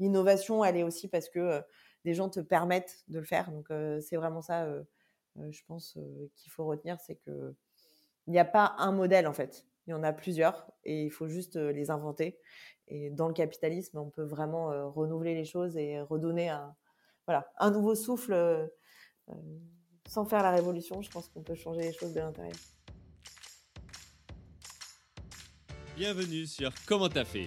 l'innovation, elle est aussi parce que des gens te permettent de le faire. Donc, c'est vraiment ça, je pense, qu'il faut retenir, c'est que il n'y a pas un modèle en fait. Il y en a plusieurs et il faut juste les inventer. Et dans le capitalisme, on peut vraiment renouveler les choses et redonner un, voilà, un nouveau souffle sans faire la révolution. Je pense qu'on peut changer les choses de l'intérieur. Bienvenue sur Comment t'as fait,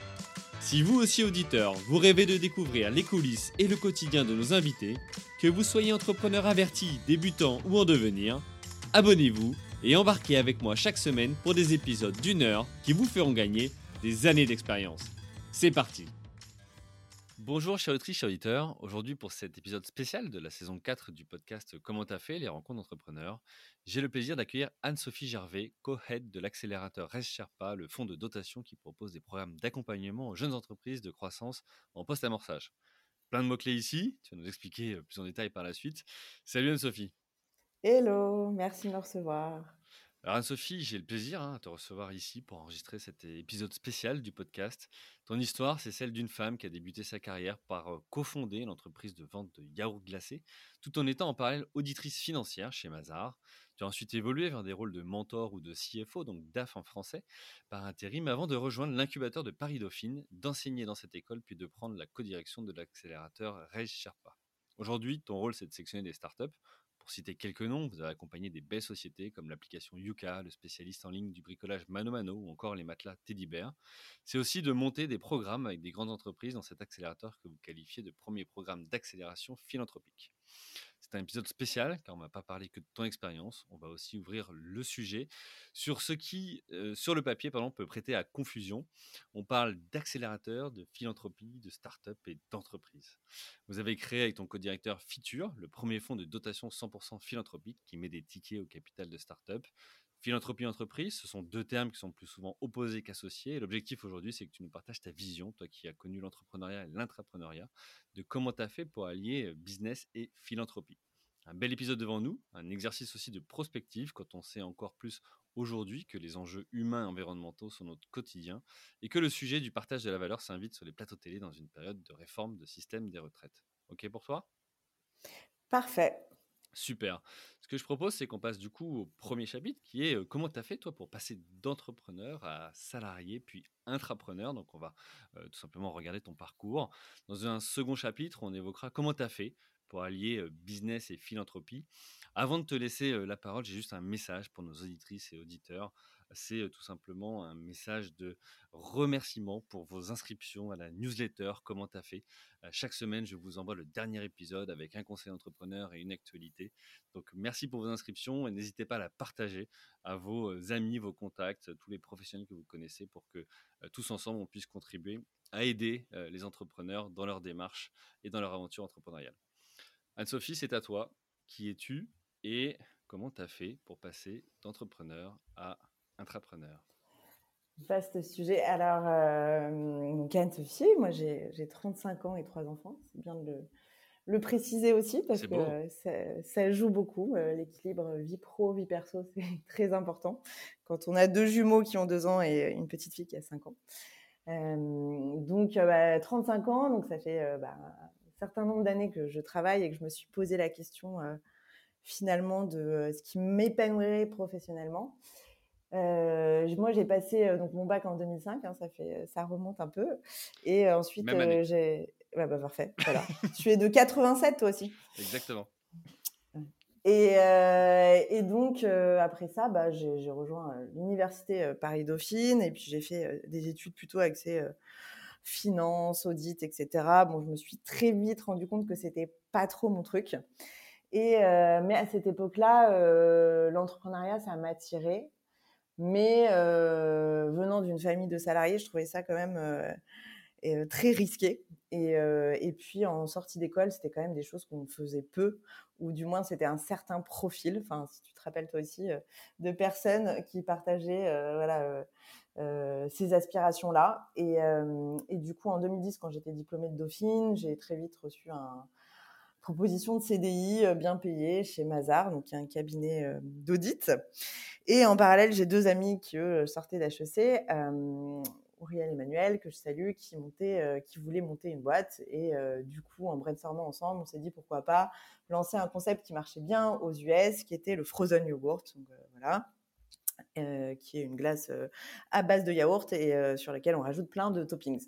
Si vous aussi auditeur, vous rêvez de découvrir les coulisses et le quotidien de nos invités, que vous soyez entrepreneur averti, débutant ou en devenir, abonnez-vous et embarquez avec moi chaque semaine pour des épisodes d'une heure qui vous feront gagner des années d'expérience. C'est parti Bonjour chers autrices, chers auditeurs. Aujourd'hui pour cet épisode spécial de la saison 4 du podcast Comment t'as fait les rencontres d'entrepreneurs, j'ai le plaisir d'accueillir Anne-Sophie Gervais, co-head de l'accélérateur Res Sherpa, le fonds de dotation qui propose des programmes d'accompagnement aux jeunes entreprises de croissance en post-amorçage. Plein de mots-clés ici, tu vas nous expliquer plus en détail par la suite. Salut Anne-Sophie. Hello, merci de me recevoir. Alors Anne-Sophie, j'ai le plaisir hein, de te recevoir ici pour enregistrer cet épisode spécial du podcast. Ton histoire, c'est celle d'une femme qui a débuté sa carrière par cofonder l'entreprise de vente de yaourts glacés, tout en étant en parallèle auditrice financière chez Mazar. Tu as ensuite évolué vers des rôles de mentor ou de CFO, donc DAF en français, par intérim, avant de rejoindre l'incubateur de Paris Dauphine, d'enseigner dans cette école, puis de prendre la codirection de l'accélérateur Reg Sherpa. Aujourd'hui, ton rôle, c'est de sectionner des startups pour citer quelques noms, vous avez accompagné des belles sociétés comme l'application Yuka, le spécialiste en ligne du bricolage Mano Mano ou encore les matelas Teddy Bear. C'est aussi de monter des programmes avec des grandes entreprises dans cet accélérateur que vous qualifiez de premier programme d'accélération philanthropique. C'est un épisode spécial car on ne va pas parler que de ton expérience, on va aussi ouvrir le sujet sur ce qui, euh, sur le papier, pardon, peut prêter à confusion. On parle d'accélérateur, de philanthropie, de start-up et d'entreprise. Vous avez créé avec ton co-directeur Fiture, le premier fonds de dotation 100% philanthropique qui met des tickets au capital de start-up. Philanthropie entreprise, ce sont deux termes qui sont plus souvent opposés qu'associés. L'objectif aujourd'hui, c'est que tu nous partages ta vision, toi qui as connu l'entrepreneuriat et l'intrapreneuriat, de comment tu as fait pour allier euh, business et philanthropie. Un bel épisode devant nous, un exercice aussi de prospective quand on sait encore plus aujourd'hui que les enjeux humains et environnementaux sont notre quotidien et que le sujet du partage de la valeur s'invite sur les plateaux télé dans une période de réforme de système des retraites. Ok pour toi? Parfait. Super. Ce que je propose, c'est qu'on passe du coup au premier chapitre qui est comment tu as fait toi pour passer d'entrepreneur à salarié puis intrapreneur? Donc on va tout simplement regarder ton parcours. Dans un second chapitre, on évoquera comment tu as fait pour allier business et philanthropie. Avant de te laisser la parole, j'ai juste un message pour nos auditrices et auditeurs c'est tout simplement un message de remerciement pour vos inscriptions à la newsletter Comment t'as fait? chaque semaine, je vous envoie le dernier épisode avec un conseil d'entrepreneur et une actualité. Donc merci pour vos inscriptions et n'hésitez pas à la partager à vos amis, vos contacts, tous les professionnels que vous connaissez pour que tous ensemble on puisse contribuer à aider les entrepreneurs dans leur démarche et dans leur aventure entrepreneuriale. Anne-Sophie, c'est à toi. Qui es-tu et comment tu fait pour passer d'entrepreneur à intrapreneur Vaste sujet. Alors, euh, Anne-Sophie, moi j'ai 35 ans et trois enfants. C'est bien de le, préciser aussi parce que ça, joue beaucoup. Euh, l'équilibre vie pro, vie perso, c'est très important quand on a deux jumeaux qui ont deux ans et une petite fille qui a 5 ans. Euh, donc, 35 bah, ans, donc ça fait bah, un certain nombre d'années que je travaille et que je me suis posé la question finalement de ce qui m'épanouirait professionnellement. Euh, moi, j'ai passé euh, donc mon bac en 2005, hein, ça fait, ça remonte un peu. Et ensuite, euh, j'ai, bah, parfait, voilà. tu es de 87 toi aussi. Exactement. Et, et donc après ça, bah, j'ai, rejoint l'université Paris Dauphine et puis j'ai fait des études plutôt axées finance, audit, etc. Bon, je me suis très vite rendu compte que c'était pas trop mon truc. Et mais à cette époque-là, l'entrepreneuriat, ça m'attirait. Mais venant d'une famille de salariés, je trouvais ça quand même très risqué. Et, puis en sortie d'école, c'était quand même des choses qu'on faisait peu, ou du moins c'était un certain profil. Enfin, si tu te rappelles toi aussi, de personnes qui partageaient voilà ces aspirations-là. Et, du coup, en 2010, quand j'étais diplômée de Dauphine, j'ai très vite reçu un proposition de CDI bien payé chez Mazar, donc un cabinet d'audit. Et en parallèle, j'ai deux amis qui, eux, sortaient d'HEC, euh, Auriel et Emmanuel, que je salue, qui, montaient, qui voulaient monter une boîte. Et du coup, en brainstormant ensemble, on s'est dit pourquoi pas lancer un concept qui marchait bien aux US, qui était le frozen yogurt. Donc, voilà. qui est une glace à base de yaourt et sur laquelle on rajoute plein de toppings.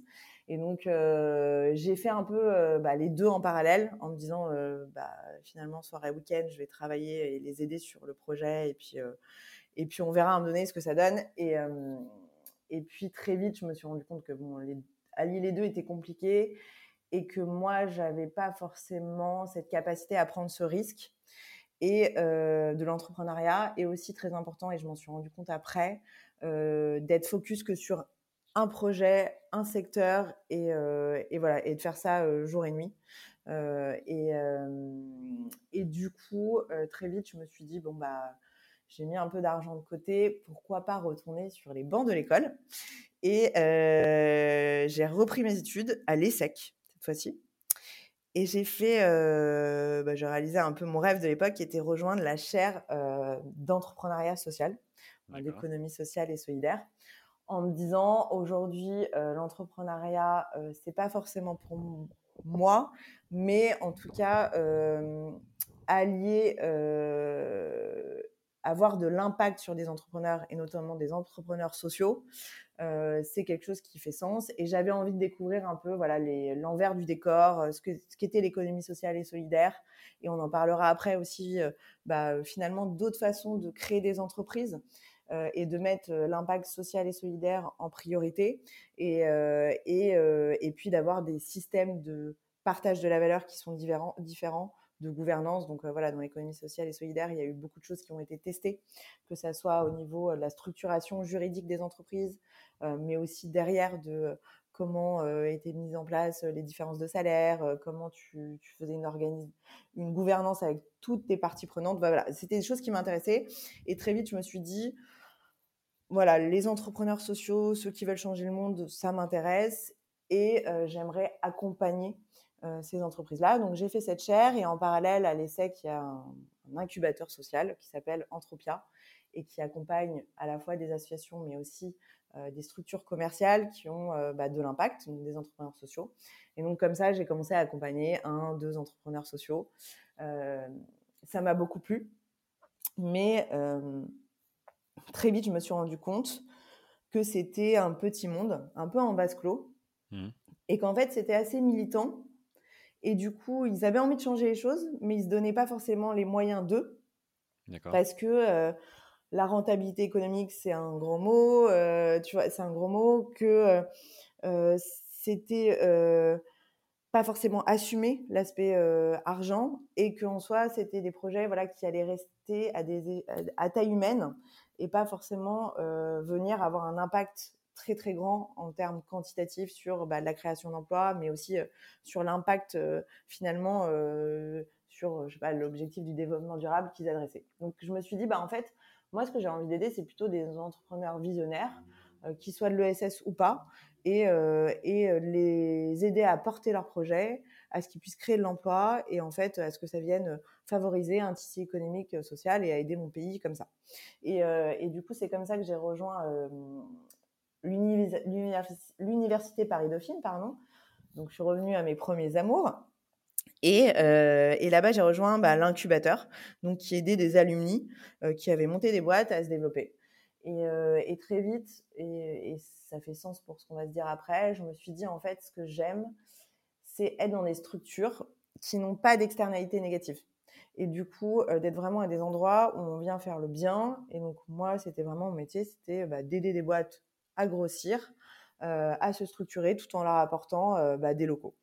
Et donc, j'ai fait un peu bah, les deux en parallèle en me disant, bah, finalement, soirée week-end, je vais travailler et les aider sur le projet. Et puis, et puis on verra à un moment donné ce que ça donne. Et, et puis très vite, je me suis rendu compte que bon, les, allier les deux était compliqué et que moi, j'avais pas forcément cette capacité à prendre ce risque et de l'entrepreneuriat est aussi très important et je m'en suis rendu compte après d'être focus que sur un projet, un secteur et, et voilà et de faire ça jour et nuit. et, et du coup, très vite, je me suis dit bon bah j'ai mis un peu d'argent de côté, pourquoi pas retourner sur les bancs de l'école? Et j'ai repris mes études à l'ESSEC cette fois-ci. Et j'ai fait, bah, j'ai réalisé un peu mon rêve de l'époque qui était rejoindre la chaire d'entrepreneuriat social, d'économie sociale et solidaire, en me disant aujourd'hui l'entrepreneuriat c'est pas forcément pour moi, mais en tout cas allier avoir de l'impact sur des entrepreneurs et notamment des entrepreneurs sociaux, euh, c'est quelque chose qui fait sens. Et j'avais envie de découvrir un peu voilà l'envers du décor, euh, ce que ce qu'était l'économie sociale et solidaire. Et on en parlera après aussi. Euh, bah, finalement, d'autres façons de créer des entreprises. Et de mettre l'impact social et solidaire en priorité et, et, et puis d'avoir des systèmes de partage de la valeur qui sont différents, différents de gouvernance. Donc voilà, dans l'économie sociale et solidaire, il y a eu beaucoup de choses qui ont été testées, que ce soit au niveau de la structuration juridique des entreprises, mais aussi derrière de comment étaient mises en place les différences de salaire, comment tu, faisais une, gouvernance avec toutes tes parties prenantes. voilà, c'était des choses qui m'intéressaient. Et très vite, je me suis dit, voilà, les entrepreneurs sociaux, ceux qui veulent changer le monde, ça m'intéresse. Et j'aimerais accompagner ces entreprises-là. Donc j'ai fait cette chaire et en parallèle à l'ESSEC, il y a un, incubateur social qui s'appelle Entropia et qui accompagne à la fois des associations mais aussi des structures commerciales qui ont euh, bah, de l'impact, donc des entrepreneurs sociaux. Et donc comme ça, j'ai commencé à accompagner un, deux entrepreneurs sociaux. ça m'a beaucoup plu, mais très vite, je me suis rendu compte que c'était un petit monde, un peu en vase clos, mmh. et qu'en fait, c'était assez militant et du coup, ils avaient envie de changer les choses, mais ils ne se donnaient pas forcément les moyens d'eux. Parce que euh, la rentabilité économique, c'est un gros mot, euh, tu vois, c'est un gros mot, que euh, c'était pas forcément assumé l'aspect argent et qu'en soi, c'était des projets voilà, qui allaient rester à, des, à taille humaine et pas forcément venir avoir un impact très très grand en termes quantitatifs sur bah, la création d'emplois, mais aussi euh, sur l'impact euh, finalement euh, sur l'objectif du développement durable qu'ils adressaient. Donc je me suis dit bah en fait moi ce que j'ai envie d'aider c'est plutôt des entrepreneurs visionnaires qui soient de l'ESS ou pas et, et les aider à porter leur projet, à ce qu'ils puissent créer de l'emploi et en fait à ce que ça vienne favoriser un tissu économique, social et à aider mon pays comme ça. Et, du coup, c'est comme ça que j'ai rejoint l'université Paris-Dauphine, pardon. Donc, je suis revenue à mes premiers amours. Et, euh, et là-bas, j'ai rejoint bah, l'incubateur, donc qui aidait des alumni euh, qui avaient monté des boîtes à se développer. Et, euh, très vite, et, ça fait sens pour ce qu'on va se dire après, je me suis dit en fait, ce que j'aime, c'est être dans des structures qui n'ont pas d'externalité négative. Et du coup, d'être vraiment à des endroits où on vient faire le bien. Et donc, moi, c'était vraiment mon métier, c'était bah, d'aider des boîtes à grossir, à se structurer tout en leur apportant euh, bah, des locaux.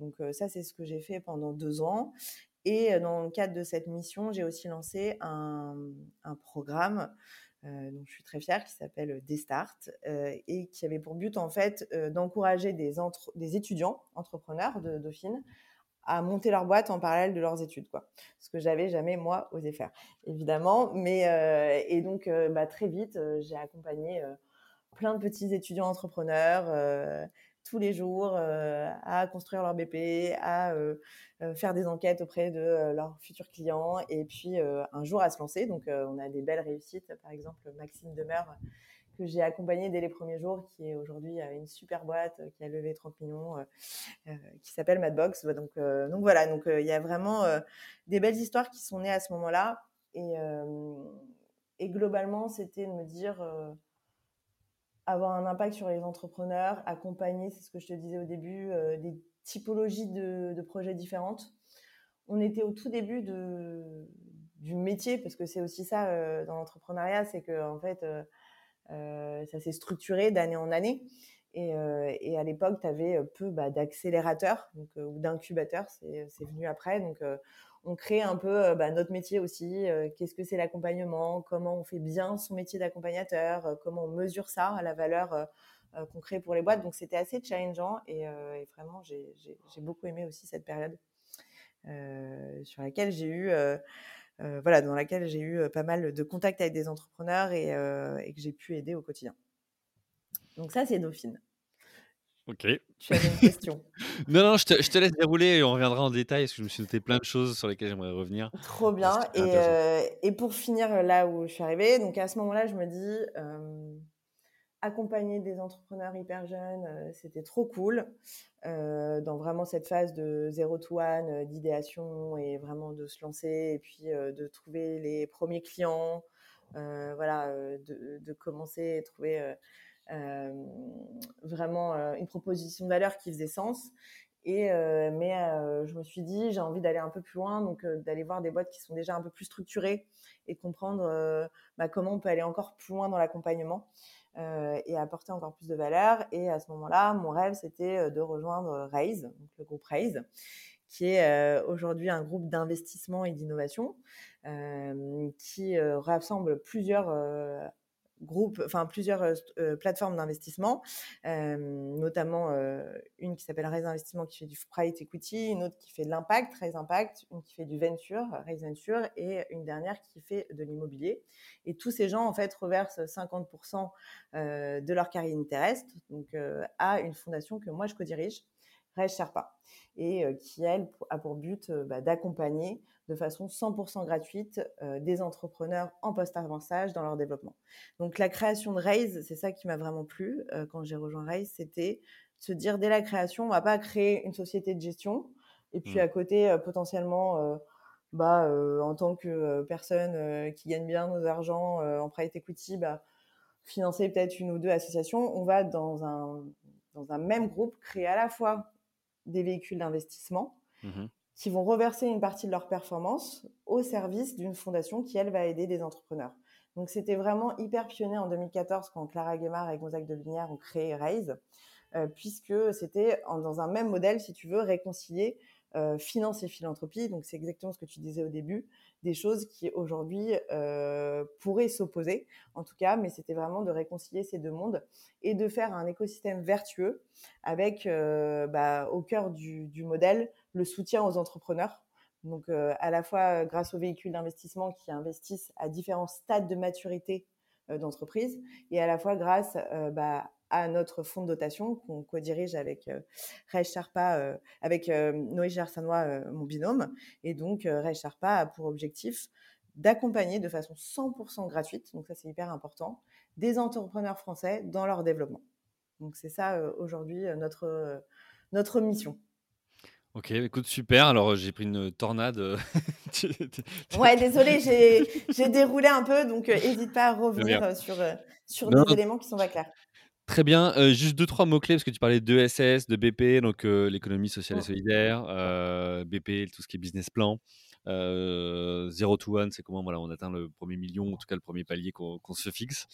Donc euh, ça, c'est ce que j'ai fait pendant deux ans. Et dans le cadre de cette mission, j'ai aussi lancé un, programme dont je suis très fière, qui s'appelle Destart, et qui avait pour but en fait d'encourager des, des étudiants entrepreneurs de Dauphine à monter leur boîte en parallèle de leurs études, quoi. Ce que j'avais jamais moi osé faire, évidemment. Mais et donc bah, très vite, j'ai accompagné plein de petits étudiants entrepreneurs tous les jours à construire leur BP, à faire des enquêtes auprès de leurs futurs clients et puis un jour à se lancer. Donc on a des belles réussites, par exemple Maxime Demeure que j'ai accompagné dès les premiers jours, qui est aujourd'hui une super boîte qui a levé 30 millions, qui s'appelle Madbox. Donc, donc voilà, donc il y a vraiment des belles histoires qui sont nées à ce moment-là. Et, et globalement, c'était de me dire avoir un impact sur les entrepreneurs, accompagner, c'est ce que je te disais au début, des typologies de, projets différentes. On était au tout début de, du métier, parce que c'est aussi ça dans l'entrepreneuriat, c'est que en fait, ça s'est structuré d'année en année. Et, à l'époque, tu avais peu bah, d'accélérateurs ou d'incubateurs, c'est venu après. Donc, on crée un peu bah, notre métier aussi. Qu'est-ce que c'est l'accompagnement Comment on fait bien son métier d'accompagnateur Comment on mesure ça à la valeur qu'on crée pour les boîtes Donc c'était assez challengeant et, vraiment j'ai beaucoup aimé aussi cette période sur laquelle j'ai eu voilà dans laquelle j'ai eu pas mal de contacts avec des entrepreneurs et, et que j'ai pu aider au quotidien. Donc ça c'est Dauphine. Ok. Tu avais une question. non, non, je te, je te, laisse dérouler et on reviendra en détail parce que je me suis noté plein de choses sur lesquelles j'aimerais revenir. Trop bien. Et, euh, et, pour finir là où je suis arrivée, donc à ce moment-là, je me dis, euh, accompagner des entrepreneurs hyper jeunes, euh, c'était trop cool. dans vraiment cette phase de zéro to one, d'idéation et vraiment de se lancer et puis de trouver les premiers clients, voilà, de, de, commencer à trouver vraiment euh, une proposition de valeur qui faisait sens. Et, euh, mais je me suis dit, j'ai envie d'aller un peu plus loin, donc d'aller voir des boîtes qui sont déjà un peu plus structurées et de comprendre bah, comment on peut aller encore plus loin dans l'accompagnement et apporter encore plus de valeur. Et à ce moment-là, mon rêve, c'était de rejoindre Raise, donc le groupe Raise, qui est aujourd'hui un groupe d'investissement et d'innovation qui rassemble plusieurs groupes, enfin plusieurs euh, euh, plateformes d'investissement, euh, notamment une qui s'appelle Raise Investissement qui fait du private equity, une autre qui fait de l'impact, Raise Impact, une qui fait du venture, Raise Venture, et une dernière qui fait de l'immobilier. Et tous ces gens en fait reversent 50% de leur carrière terrestre donc à une fondation que moi je co-dirige, Raise Sherpa, et qui elle a pour but bah, d'accompagner de façon 100% gratuite euh, des entrepreneurs en post-avançage dans leur développement. Donc la création de Raise, c'est ça qui m'a vraiment plu euh, quand j'ai rejoint Raise, c'était se dire dès la création, on va pas créer une société de gestion et puis mmh. à côté euh, potentiellement bah, en tant que personne qui gagne bien nos argent en private equity, bah, financer peut-être une ou deux associations. On va dans un, dans un même groupe créer à la fois des véhicules d'investissement mmh qui vont reverser une partie de leur performance au service d'une fondation qui, elle, va aider des entrepreneurs. Donc, c'était vraiment hyper pionnier en 2014 quand Clara Guémard et Gonzague de ont créé Raise, euh, puisque c'était dans un même modèle, si tu veux, réconcilier euh, finance et philanthropie. Donc, c'est exactement ce que tu disais au début, des choses qui aujourd'hui euh, pourraient s'opposer, en tout cas, mais c'était vraiment de réconcilier ces deux mondes et de faire un écosystème vertueux avec bah, au cœur du modèle le soutien aux entrepreneurs. Donc, euh, à la fois euh, grâce aux véhicules d'investissement qui investissent à différents stades de maturité euh, d'entreprise, et à la fois grâce bah, à notre fonds de dotation qu'on co-dirige avec Ray Sharpa, avec Noé Gersanois, mon binôme. Et donc, Ray Sharpa a pour objectif d'accompagner de façon 100% gratuite, donc ça c'est hyper important, des entrepreneurs français dans leur développement. Donc c'est ça aujourd'hui notre, notre mission. Ok, écoute, super. Alors, j'ai pris une tornade. ouais, désolé, j'ai déroulé un peu, donc n'hésite pas à revenir sur, sur des éléments qui sont pas clairs. Très bien. juste deux, trois mots-clés, parce que tu parlais d'ESS, de BP, donc l'économie sociale et mmh. solidaire, BP, tout ce qui est business plan. Zero to One, c'est comment voilà, on atteint le premier million, en tout cas le premier palier qu'on se fixe.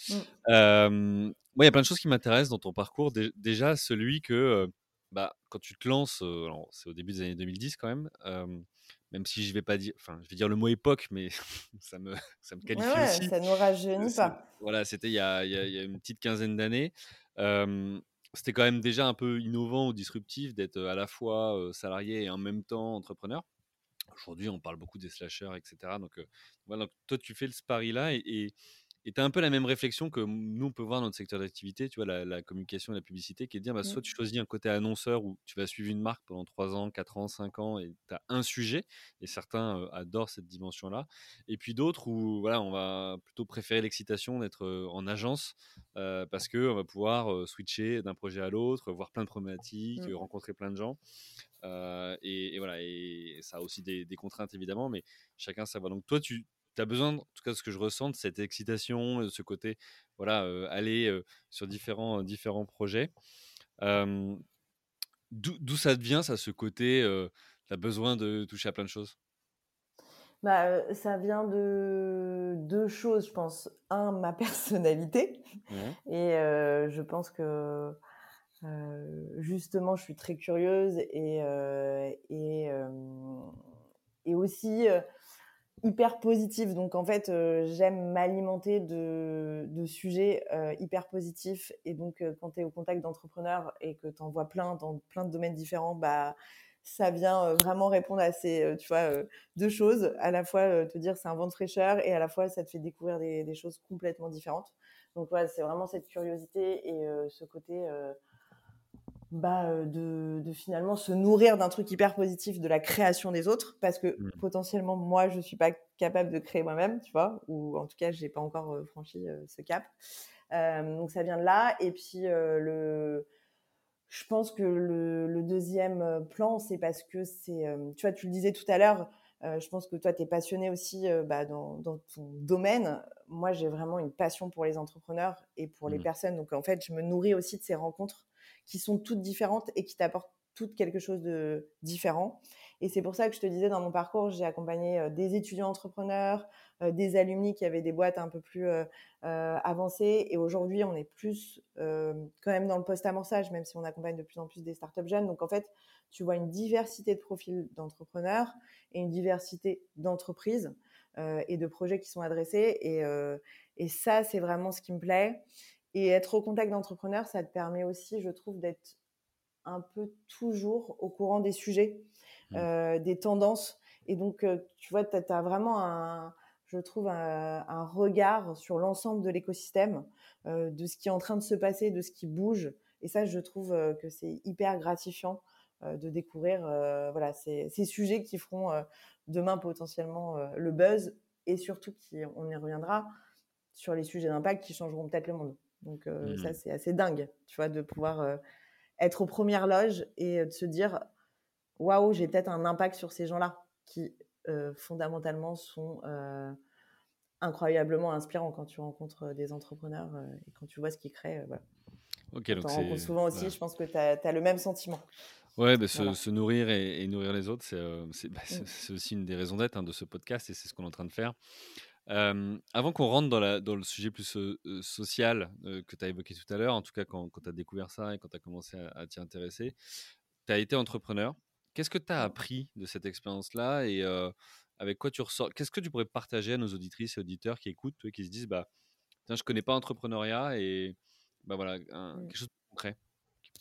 Mmh. Moi, il y a plein de choses qui m'intéressent dans ton parcours. déjà, celui que bah, quand tu te lances, c'est au début des années 2010 quand même, même si je vais pas dire, enfin, je vais dire le mot époque, mais ça me, ça me qualifie ouais, aussi. Ça nous rajeunit pas. Voilà, c'était il, y a, une petite quinzaine d'années. c'était quand même déjà un peu innovant ou disruptif d'être à la fois salarié et en même temps entrepreneur. Aujourd'hui, on parle beaucoup des slashers, etc. Donc, voilà, toi, tu fais le spari là et et tu as un peu la même réflexion que nous, on peut voir dans notre secteur d'activité, tu vois, la, communication et la publicité, qui est de dire, bah, soit mmh. tu choisis un côté annonceur où tu vas suivre une marque pendant 3 ans, 4 ans, 5 ans, et tu as un sujet, et certains adorent cette dimension-là. Et puis d'autres où, voilà, on va plutôt préférer l'excitation d'être en agence, parce qu'on va pouvoir switcher d'un projet à l'autre, voir plein de problématiques, mmh. rencontrer plein de gens. et, voilà, et ça a aussi des, des, contraintes évidemment, mais chacun va. Donc toi, tu tu as besoin, en tout cas, ce que je ressens, de cette excitation, ce côté, voilà, aller sur différents, différents projets. D'où ça devient, ça, ce côté, tu as besoin de toucher à plein de choses? Bah, ça vient de deux choses, je pense. Un, ma personnalité. Et je pense que justement, je suis très curieuse et, et, et aussi hyper positif. Donc en fait, euh, j'aime m'alimenter de, sujets euh, hyper positifs. Et donc euh, quand tu es au contact d'entrepreneurs et que tu en vois plein dans plein de domaines différents, bah ça vient vraiment répondre à ces tu vois, deux choses. À la fois te dire c'est un vent de fraîcheur et à la fois ça te fait découvrir des, choses complètement différentes. Donc ouais, c'est vraiment cette curiosité et ce côté bah, de, finalement se nourrir d'un truc hyper positif de la création des autres parce que mmh. potentiellement moi je suis pas capable de créer moi-même tu vois ou en tout cas j'ai pas encore franchi ce cap donc ça vient de là et puis le je pense que le, deuxième plan c'est parce que c'est tu vois tu le disais tout à l'heure je pense que toi tu es passionné aussi bah, dans, ton domaine moi j'ai vraiment une passion pour les entrepreneurs et pour les mmh. personnes donc en fait je me nourris aussi de ces rencontres qui sont toutes différentes et qui t'apportent toutes quelque chose de différent. Et c'est pour ça que je te disais, dans mon parcours, j'ai accompagné euh, des étudiants entrepreneurs, euh, des alumni qui avaient des boîtes un peu plus euh, avancées. Et aujourd'hui, on est plus quand même dans le post-amorçage, même si on accompagne de plus en plus des startups jeunes. Donc en fait, tu vois une diversité de profils d'entrepreneurs et une diversité d'entreprises et de projets qui sont adressés. Et, et ça, c'est vraiment ce qui me plaît. Et être au contact d'entrepreneurs, ça te permet aussi, je trouve, d'être un peu toujours au courant des sujets, mmh. euh, des tendances. Et donc, euh, tu vois, tu as, vraiment un, je trouve, un, regard sur l'ensemble de l'écosystème, euh, de ce qui est en train de se passer, de ce qui bouge. Et ça, je trouve que c'est hyper gratifiant de découvrir voilà, ces, ces, sujets qui feront demain potentiellement le buzz et surtout, qui, on y reviendra, sur les sujets d'impact qui changeront peut-être le monde. Donc ça, mmh. c'est assez dingue, tu vois, de pouvoir être aux premières loges et de se dire, waouh, j'ai peut-être un impact sur ces gens-là qui fondamentalement sont incroyablement inspirants quand tu rencontres des entrepreneurs et quand tu vois ce qu'ils créent. Voilà. Ok, donc c'est souvent aussi, je pense que tu as, le même sentiment. Ouais, bah, se, nourrir et, nourrir les autres, c'est bah, mmh. aussi une des raisons d'être hein, de ce podcast et c'est ce qu'on est en train de faire avant qu'on rentre dans, la, dans, le sujet plus social que tu as évoqué tout à l'heure, en tout cas quand, quand tu as découvert ça et quand tu as commencé à, t'y intéresser, tu as été entrepreneur. Qu'est-ce que tu as appris de cette expérience-là et avec quoi tu ressors? Qu'est-ce que tu pourrais partager à nos auditrices et auditeurs qui écoutent, et qui se disent bah, tiens, je connais pas entrepreneuriat et bah voilà, mmh. quelque chose de concret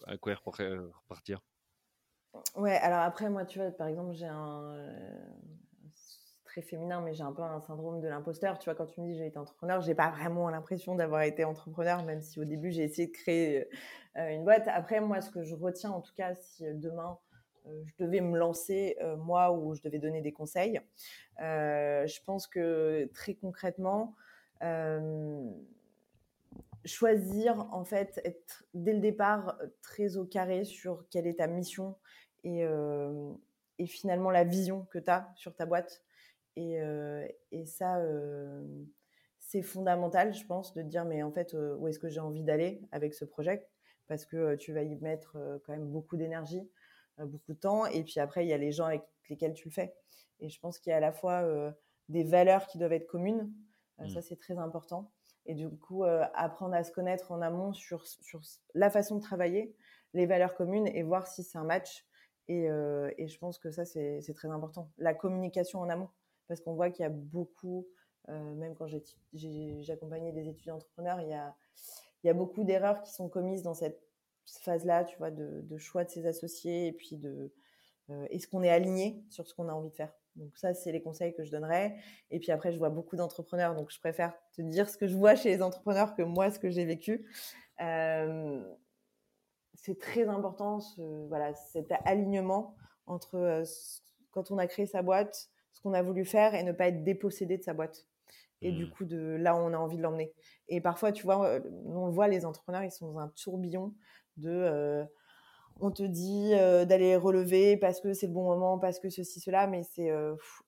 à quoi repartir? Ouais, alors après, moi, tu vois, par exemple, j'ai un, très féminin, mais j'ai un peu un syndrome de l'imposteur. Tu vois, quand tu me dis j'ai été entrepreneur, j'ai pas vraiment l'impression d'avoir été entrepreneur, même si au début j'ai essayé de créer euh, une boîte. Après, moi, ce que je retiens, en tout cas, si euh, demain euh, je devais me lancer moi ou je devais donner des conseils, je pense que très concrètement, choisir en fait, être dès le départ très au carré sur quelle est ta mission et, et finalement la vision que tu as sur ta boîte. Et, et ça, c'est fondamental, je pense, de dire, mais en fait, où est-ce que j'ai envie d'aller avec ce projet? Parce que tu vas y mettre quand même beaucoup d'énergie, beaucoup de temps. Et puis après, il y a les gens avec lesquels tu le fais. Et je pense qu'il y a à la fois des valeurs qui doivent être communes. Ça, mmh. c'est très important. Et du coup, apprendre à se connaître en amont sur, sur la façon de travailler, les valeurs communes et voir si c'est un match Et, je pense que ça, c'est très important. La communication en amont, parce qu'on voit qu'il y a beaucoup, même quand j'ai accompagné des étudiants entrepreneurs, il y a, beaucoup d'erreurs qui sont commises dans cette phase-là, tu vois, de, choix de ses associés et puis de est-ce qu'on est aligné sur ce qu'on a envie de faire? Donc ça, c'est les conseils que je donnerais. Et puis après, je vois beaucoup d'entrepreneurs, donc je préfère te dire ce que je vois chez les entrepreneurs que moi, ce que j'ai vécu. c'est très important, voilà, cet alignement entre quand on a créé sa boîte, ce qu'on a voulu faire et ne pas être dépossédé de sa boîte. Et du mmh. coup, de là où on a envie de l'emmener. Et parfois, tu vois, on le voit, les entrepreneurs, ils sont dans un tourbillon de on te dit d'aller relever parce que c'est le bon moment, parce que ceci, cela, mais c'est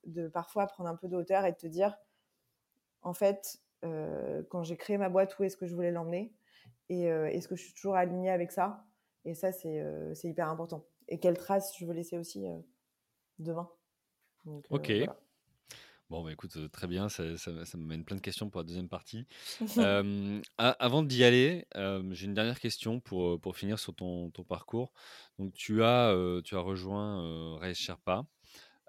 de parfois prendre un peu de hauteur et de te dire, en fait, quand j'ai créé ma boîte, où est-ce que je voulais l'emmener? Et est-ce que je suis toujours alignée avec ça? Et ça, c'est hyper important. Et quelle trace je veux laisser aussi demain? Ok. Bon, bah, écoute, très bien, ça, ça, ça m'amène plein de questions pour la deuxième partie. avant d'y aller, j'ai une dernière question pour, pour finir sur ton, ton parcours. Donc, tu as, tu as rejoint euh, Sherpa.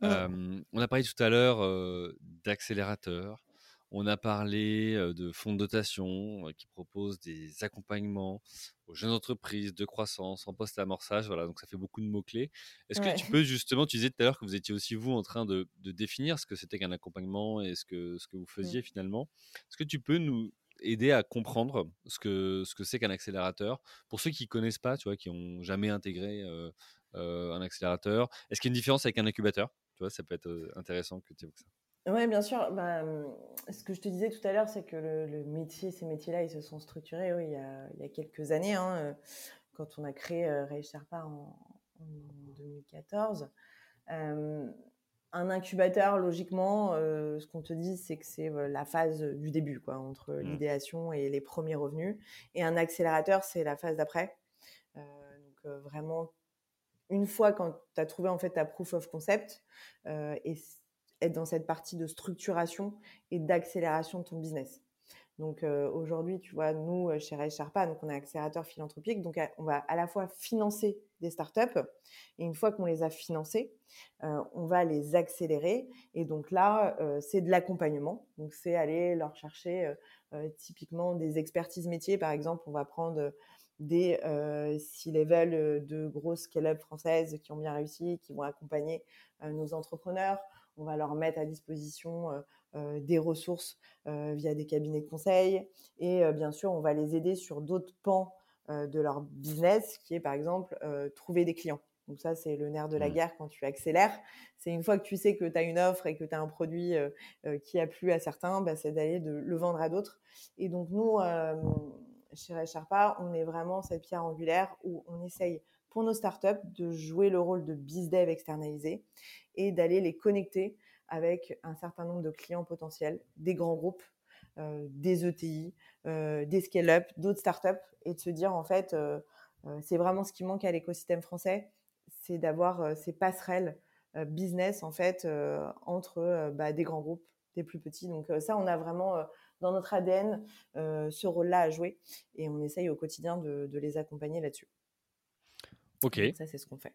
on a parlé tout à l'heure d'accélérateur. On a parlé de fonds de dotation qui proposent des accompagnements aux jeunes entreprises de croissance, en post-amorçage. Voilà, donc ça fait beaucoup de mots-clés. Est-ce que tu peux justement, tu disais tout à l'heure que vous étiez aussi vous en train de, définir ce que c'était qu'un accompagnement et ce que, ce que vous mmh. faisiez finalement. Est-ce que tu peux nous aider à comprendre ce que ce que c'est qu'un accélérateur? Pour ceux qui ne connaissent pas, tu vois, qui n'ont jamais intégré un accélérateur Est-ce qu'il y a une différence avec un incubateur? Tu vois, ça peut être intéressant que tu évoques ça. Oui, bien sûr. Bah, ce que je te disais tout à l'heure, c'est que le, métier, ces métiers-là, ils se sont structurés oui, il, y a, il y a quelques années, hein, euh, quand on a créé euh, Ray Sherpa en, 2014. Euh, un incubateur, logiquement, ce qu'on te dit, c'est que c'est la phase du début, quoi, entre mmh. l'idéation et les premiers revenus. Et un accélérateur, c'est la phase d'après. donc, vraiment, une fois quand tu as trouvé en fait ta proof of concept, et être dans cette partie de structuration et d'accélération de ton business. Donc euh, aujourd'hui, tu vois, nous, euh, chez Ray Sharpa, donc on est accélérateur philanthropique, donc on va à la fois financer des startups, et une fois qu'on les a financées, euh, on va les accélérer. Et donc là, c'est de l'accompagnement. Donc c'est aller leur chercher typiquement des expertises métiers. Par exemple, on va prendre des C-level de grosses scale-up françaises qui ont bien réussi, qui vont accompagner nos entrepreneurs on va leur mettre à disposition euh, euh, des ressources euh, via des cabinets de conseil et bien sûr on va les aider sur d'autres pans de leur business qui est par exemple trouver des clients. Donc ça, c'est le nerf de la mmh. guerre quand tu accélères. C'est une fois que tu sais que tu as une offre et que tu as un produit qui a plu à certains, bah, c'est d'aller de le vendre à d'autres. Et donc nous, chez Sharpa, on est vraiment cette pierre angulaire où on essaye pour nos startups de jouer le rôle de bizdev externalisé et d'aller les connecter avec un certain nombre de clients potentiels, des grands groupes, euh, des ETI, euh, des scale-up, d'autres startups, et de se dire en fait, euh, c'est vraiment ce qui manque à l'écosystème français, c'est d'avoir ces passerelles business en fait entre bah, des grands groupes, des plus petits. Donc ça, on a vraiment dans notre ADN ce rôle-là à jouer, et on essaye au quotidien de, de les accompagner là-dessus. Ok. ça, c'est ce qu'on fait.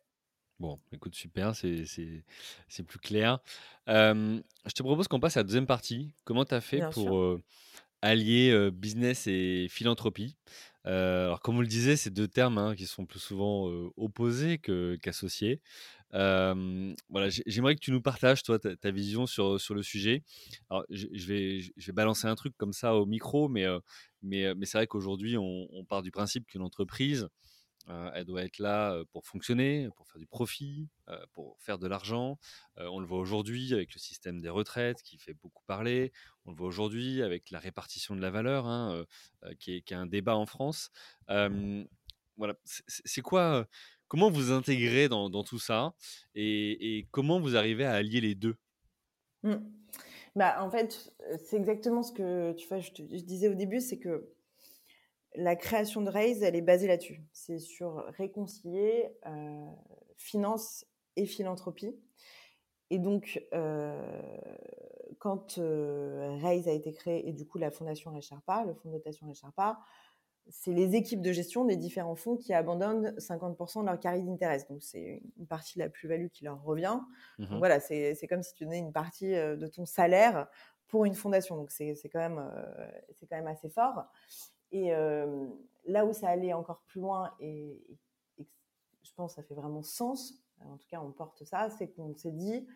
Bon, écoute, super, c'est plus clair. je te propose qu'on passe à la deuxième partie. Comment tu as fait pour allier business et philanthropie? Alors, comme vous le disiez, c'est deux termes hein, qui sont plus souvent opposés qu'associés. voilà, j'aimerais que tu nous partages, toi, ta, vision sur, sur le sujet. Alors, je, vais, je vais balancer un truc comme ça au micro, mais, mais, mais c'est vrai qu'aujourd'hui, on, on, part du principe qu'une entreprise, elle doit être là pour fonctionner, pour faire du profit, pour faire de l'argent. on le voit aujourd'hui avec le système des retraites qui fait beaucoup parler. On le voit aujourd'hui avec la répartition de la valeur, hein, qui, est, un débat en France. voilà, c'est quoi Comment vous intégrez dans, tout ça et, comment vous arrivez à allier les deux? Mmh. bah, En fait, c'est exactement ce que tu vois, je, te, je disais au début, c'est que la création de Raise, elle est basée là-dessus. C'est sur réconcilier euh, finance et philanthropie. Et donc, euh, quand euh, Raise a été créé, et du coup la fondation Recharpa, le fonds de dotation Recharpa, c'est les équipes de gestion des différents fonds qui abandonnent 50% de leur carry d'intérêt. Donc, c'est une partie de la plus-value qui leur revient. Mmh voilà, c'est comme si tu donnais une partie de ton salaire pour une fondation. Donc, c'est quand, même, quand même assez fort. Et là où ça allait encore plus loin, et, je pense que ça fait vraiment sens, en tout cas, on porte ça, c'est qu'on s'est dit,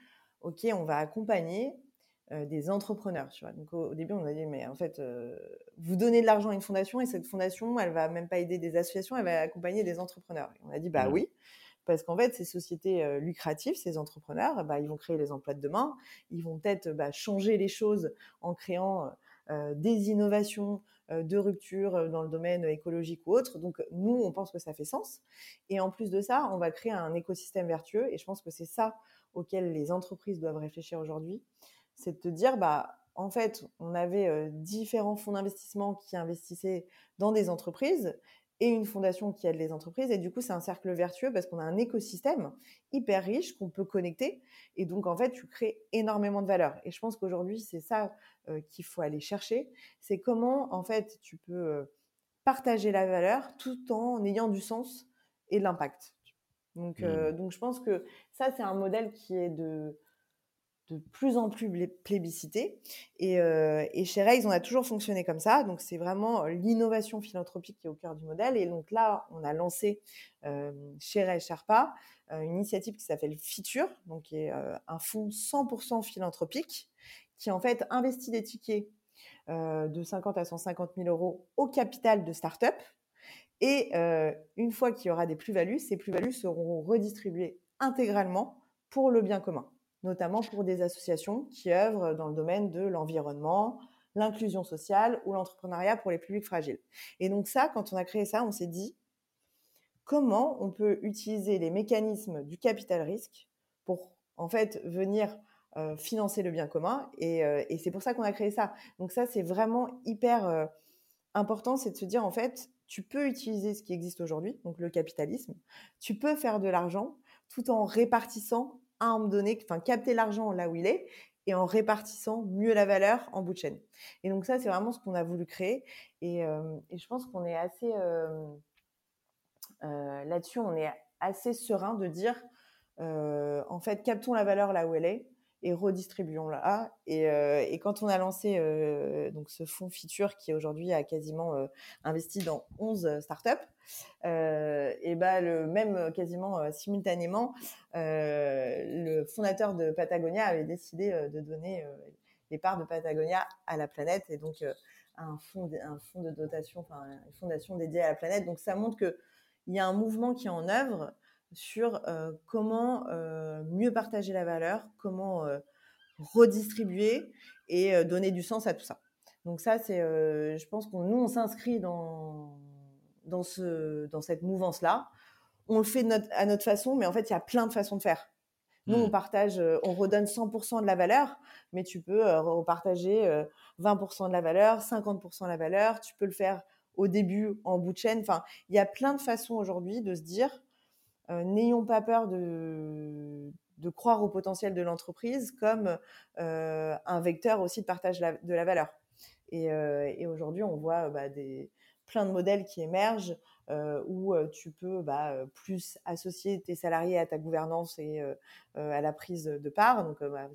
OK, on va accompagner des entrepreneurs. Tu vois. Donc au, début, on a dit, mais en fait, vous donnez de l'argent à une fondation et cette fondation, elle va même pas aider des associations, elle va accompagner des entrepreneurs. Et on a dit, bah mmh. oui, parce qu'en fait, ces sociétés lucratives, ces entrepreneurs, bah, ils vont créer les emplois de demain, ils vont peut-être bah, changer les choses en créant des innovations de rupture dans le domaine écologique ou autre. Donc nous, on pense que ça fait sens. Et en plus de ça, on va créer un écosystème vertueux. Et je pense que c'est ça auquel les entreprises doivent réfléchir aujourd'hui c'est de te dire, bah, en fait, on avait différents fonds d'investissement qui investissaient dans des entreprises et une fondation qui aide les entreprises. Et du coup, c'est un cercle vertueux parce qu'on a un écosystème hyper riche qu'on peut connecter. Et donc, en fait, tu crées énormément de valeur. Et je pense qu'aujourd'hui, c'est ça qu'il faut aller chercher. C'est comment, en fait, tu peux partager la valeur tout en ayant du sens et de l'impact. Donc, mmh. donc, je pense que ça, c'est un modèle qui est de de plus en plus plébiscité. Et, euh, et, chez Rails, on a toujours fonctionné comme ça. Donc, c'est vraiment euh, l'innovation philanthropique qui est au cœur du modèle. Et donc là, on a lancé euh, chez Rails Sherpa une initiative qui s'appelle Feature, donc qui est un fonds 100% philanthropique qui en fait investit des tickets de 50 à 150 000 euros au capital de start-up. Et une fois qu'il y aura des plus-values, ces plus-values seront redistribuées intégralement pour le bien commun notamment pour des associations qui œuvrent dans le domaine de l'environnement, l'inclusion sociale ou l'entrepreneuriat pour les publics fragiles. Et donc ça, quand on a créé ça, on s'est dit comment on peut utiliser les mécanismes du capital risque pour en fait venir euh, financer le bien commun. Euh, et, c'est pour ça qu'on a créé ça. Donc ça, c'est vraiment hyper euh, important, c'est de se dire en fait, tu peux utiliser ce qui existe aujourd'hui, donc le capitalisme, tu peux faire de l'argent tout en répartissant à un moment donné, enfin capter l'argent là où il est et en répartissant mieux la valeur en bout de chaîne. Et donc ça, c'est vraiment ce qu'on a voulu créer. Et, euh, je pense qu'on est assez euh, euh, là-dessus, on est assez serein de dire, en fait, captons la valeur là où elle est et redistribuons-la. Et, euh, et, quand on a lancé euh, donc ce fonds Feature qui aujourd'hui a quasiment euh, investi dans 11 startups, et bah, le même quasiment simultanément, le fondateur de Patagonia avait décidé de donner les parts de Patagonia à la planète et donc un fonds, un fonds de dotation, enfin une fondation dédiée à la planète. Donc ça montre qu'il y a un mouvement qui est en œuvre sur comment mieux partager la valeur, comment redistribuer et donner du sens à tout ça. Donc ça, c'est, je pense qu'on nous, on s'inscrit dans, dans, ce, dans cette mouvance-là. On le fait à notre façon, mais en fait, il y a plein de façons de faire. Nous, on mmh. partage, on redonne 100% de la valeur, mais tu peux repartager 20% de la valeur, 50% de la valeur. Tu peux le faire au début en bout de chaîne. Enfin, il y a plein de façons aujourd'hui de se dire, n'ayons pas peur de, croire au potentiel de l'entreprise comme euh, un vecteur aussi de partage de la valeur. Et, euh, aujourd'hui, on voit bah, des, plein de modèles qui émergent où tu peux bah, plus associer tes salariés à ta gouvernance et à la prise de part. Donc, bah,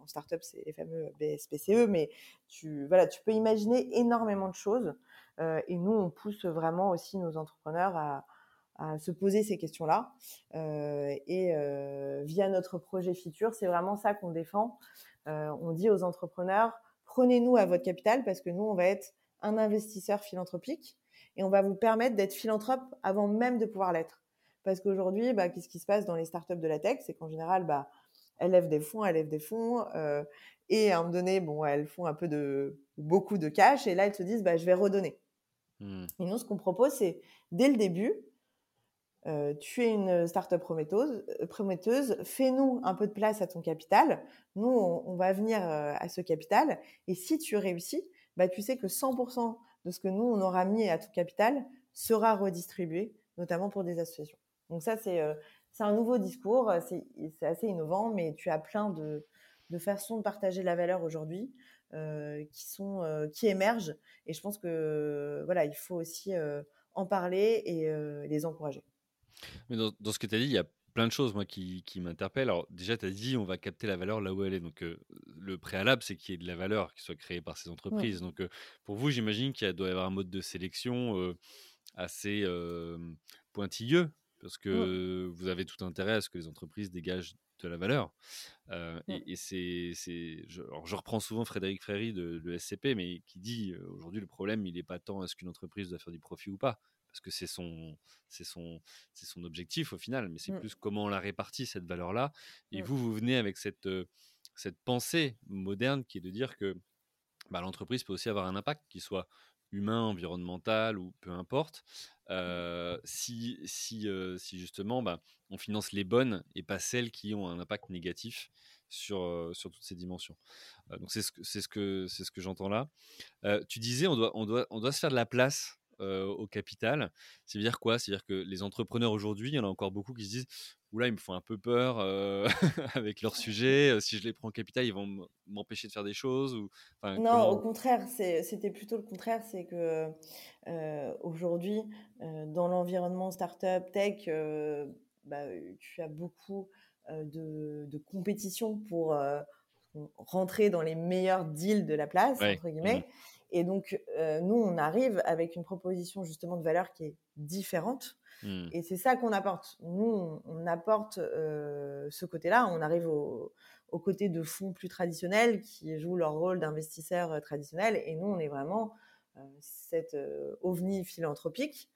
en startup, c'est les fameux BSPCE, mais tu, voilà, tu peux imaginer énormément de choses. et nous, on pousse vraiment aussi nos entrepreneurs à, à se poser ces questions-là. Euh, et euh, via notre projet Feature, c'est vraiment ça qu'on défend. Euh, on dit aux entrepreneurs, prenez-nous à votre capital parce que nous, on va être un investisseur philanthropique et on va vous permettre d'être philanthrope avant même de pouvoir l'être. Parce qu'aujourd'hui, bah, qu'est-ce qui se passe dans les startups de la tech? C'est qu'en général, bah, elles lèvent des fonds, elles lèvent des fonds, et à un moment donné, bon, elles font un peu de beaucoup de cash, et là, elles se disent, bah, je vais redonner. Mmh. Et nous, ce qu'on propose, c'est dès le début, euh, tu es une startup prometteuse, euh, prometteuse fais-nous un peu de place à ton capital. Nous, on, va venir euh, à ce capital. Et si tu réussis, bah, tu sais que 100% de ce que nous, on aura mis à ton capital sera redistribué, notamment pour des associations. Donc ça, c'est un nouveau discours, c'est assez innovant, mais tu as plein de, façons de partager la valeur aujourd'hui. qui, qui émergent. Et je pense que voilà, il faut aussi en parler et les encourager. Mais dans, dans ce que tu as dit, il y a plein de choses moi qui, qui m'interpellent. Alors déjà, tu as dit on va capter la valeur là où elle est. Donc le préalable, c'est qu'il y ait de la valeur qui soit créée par ces entreprises. Donc pour vous, j'imagine qu'il doit y avoir un mode de sélection assez pointilleux parce que vous avez tout intérêt à ce que les entreprises dégagent de la valeur. Et, c'est, je, je, reprends souvent Frédéric Fréry de, de SCP, mais qui dit aujourd'hui le problème, il n'est pas tant est-ce qu'une entreprise doit faire du profit ou pas parce que c'est son, c'est son, c'est son objectif au final, mais c'est mmh. plus comment on la répartit cette valeur-là. Et vous, vous venez avec cette, cette pensée moderne qui est de dire que bah, l'entreprise peut aussi avoir un impact qui soit humain, environnemental ou peu importe, mmh. si, si, si justement bah, on finance les bonnes et pas celles qui ont un impact négatif sur, sur toutes ces dimensions. donc c'est ce que, ce que, ce que j'entends là. tu disais on doit, on, doit, on doit se faire de la place au capital. C'est dire quoi? C'est dire que les entrepreneurs aujourd'hui, il y en a encore beaucoup qui se disent Oula, ils me font un peu peur avec leur sujet. Si je les prends au capital, ils vont m'empêcher de faire des choses. Ou, non, au contraire, c'était plutôt le contraire. C'est que aujourd'hui, dans l'environnement startup, tech, bah, tu as beaucoup de, de, compétition pour rentrer dans les meilleurs deals de la place, entre guillemets. Mmh. Et donc, euh, nous, on arrive avec une proposition justement de valeur qui est différente. Mmh. Et c'est ça qu'on apporte. Nous, on, apporte euh, ce côté-là. On arrive au, côté de fonds plus traditionnels qui jouent leur rôle d'investisseurs euh, traditionnels. Et nous, on est vraiment cette ovni philanthropique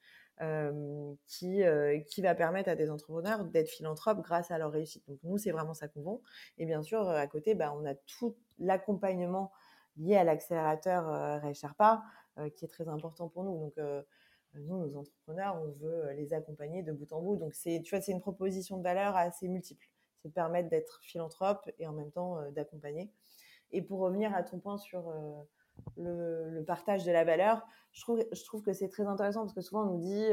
qui, qui va permettre à des entrepreneurs d'être philanthropes grâce à leur réussite. Donc, nous, c'est vraiment ça qu'on vend. Et bien sûr, à côté, bah, on a tout l'accompagnement lié à l'accélérateur euh, Ray euh, qui est très important pour nous. Donc, euh, nous, nos entrepreneurs, on veut les accompagner de bout en bout. Donc, tu vois, c'est une proposition de valeur assez multiple. C'est permettre d'être philanthrope et en même temps d'accompagner. Et pour revenir à ton point sur le, partage de la valeur, je trouve, je trouve que c'est très intéressant parce que souvent on nous dit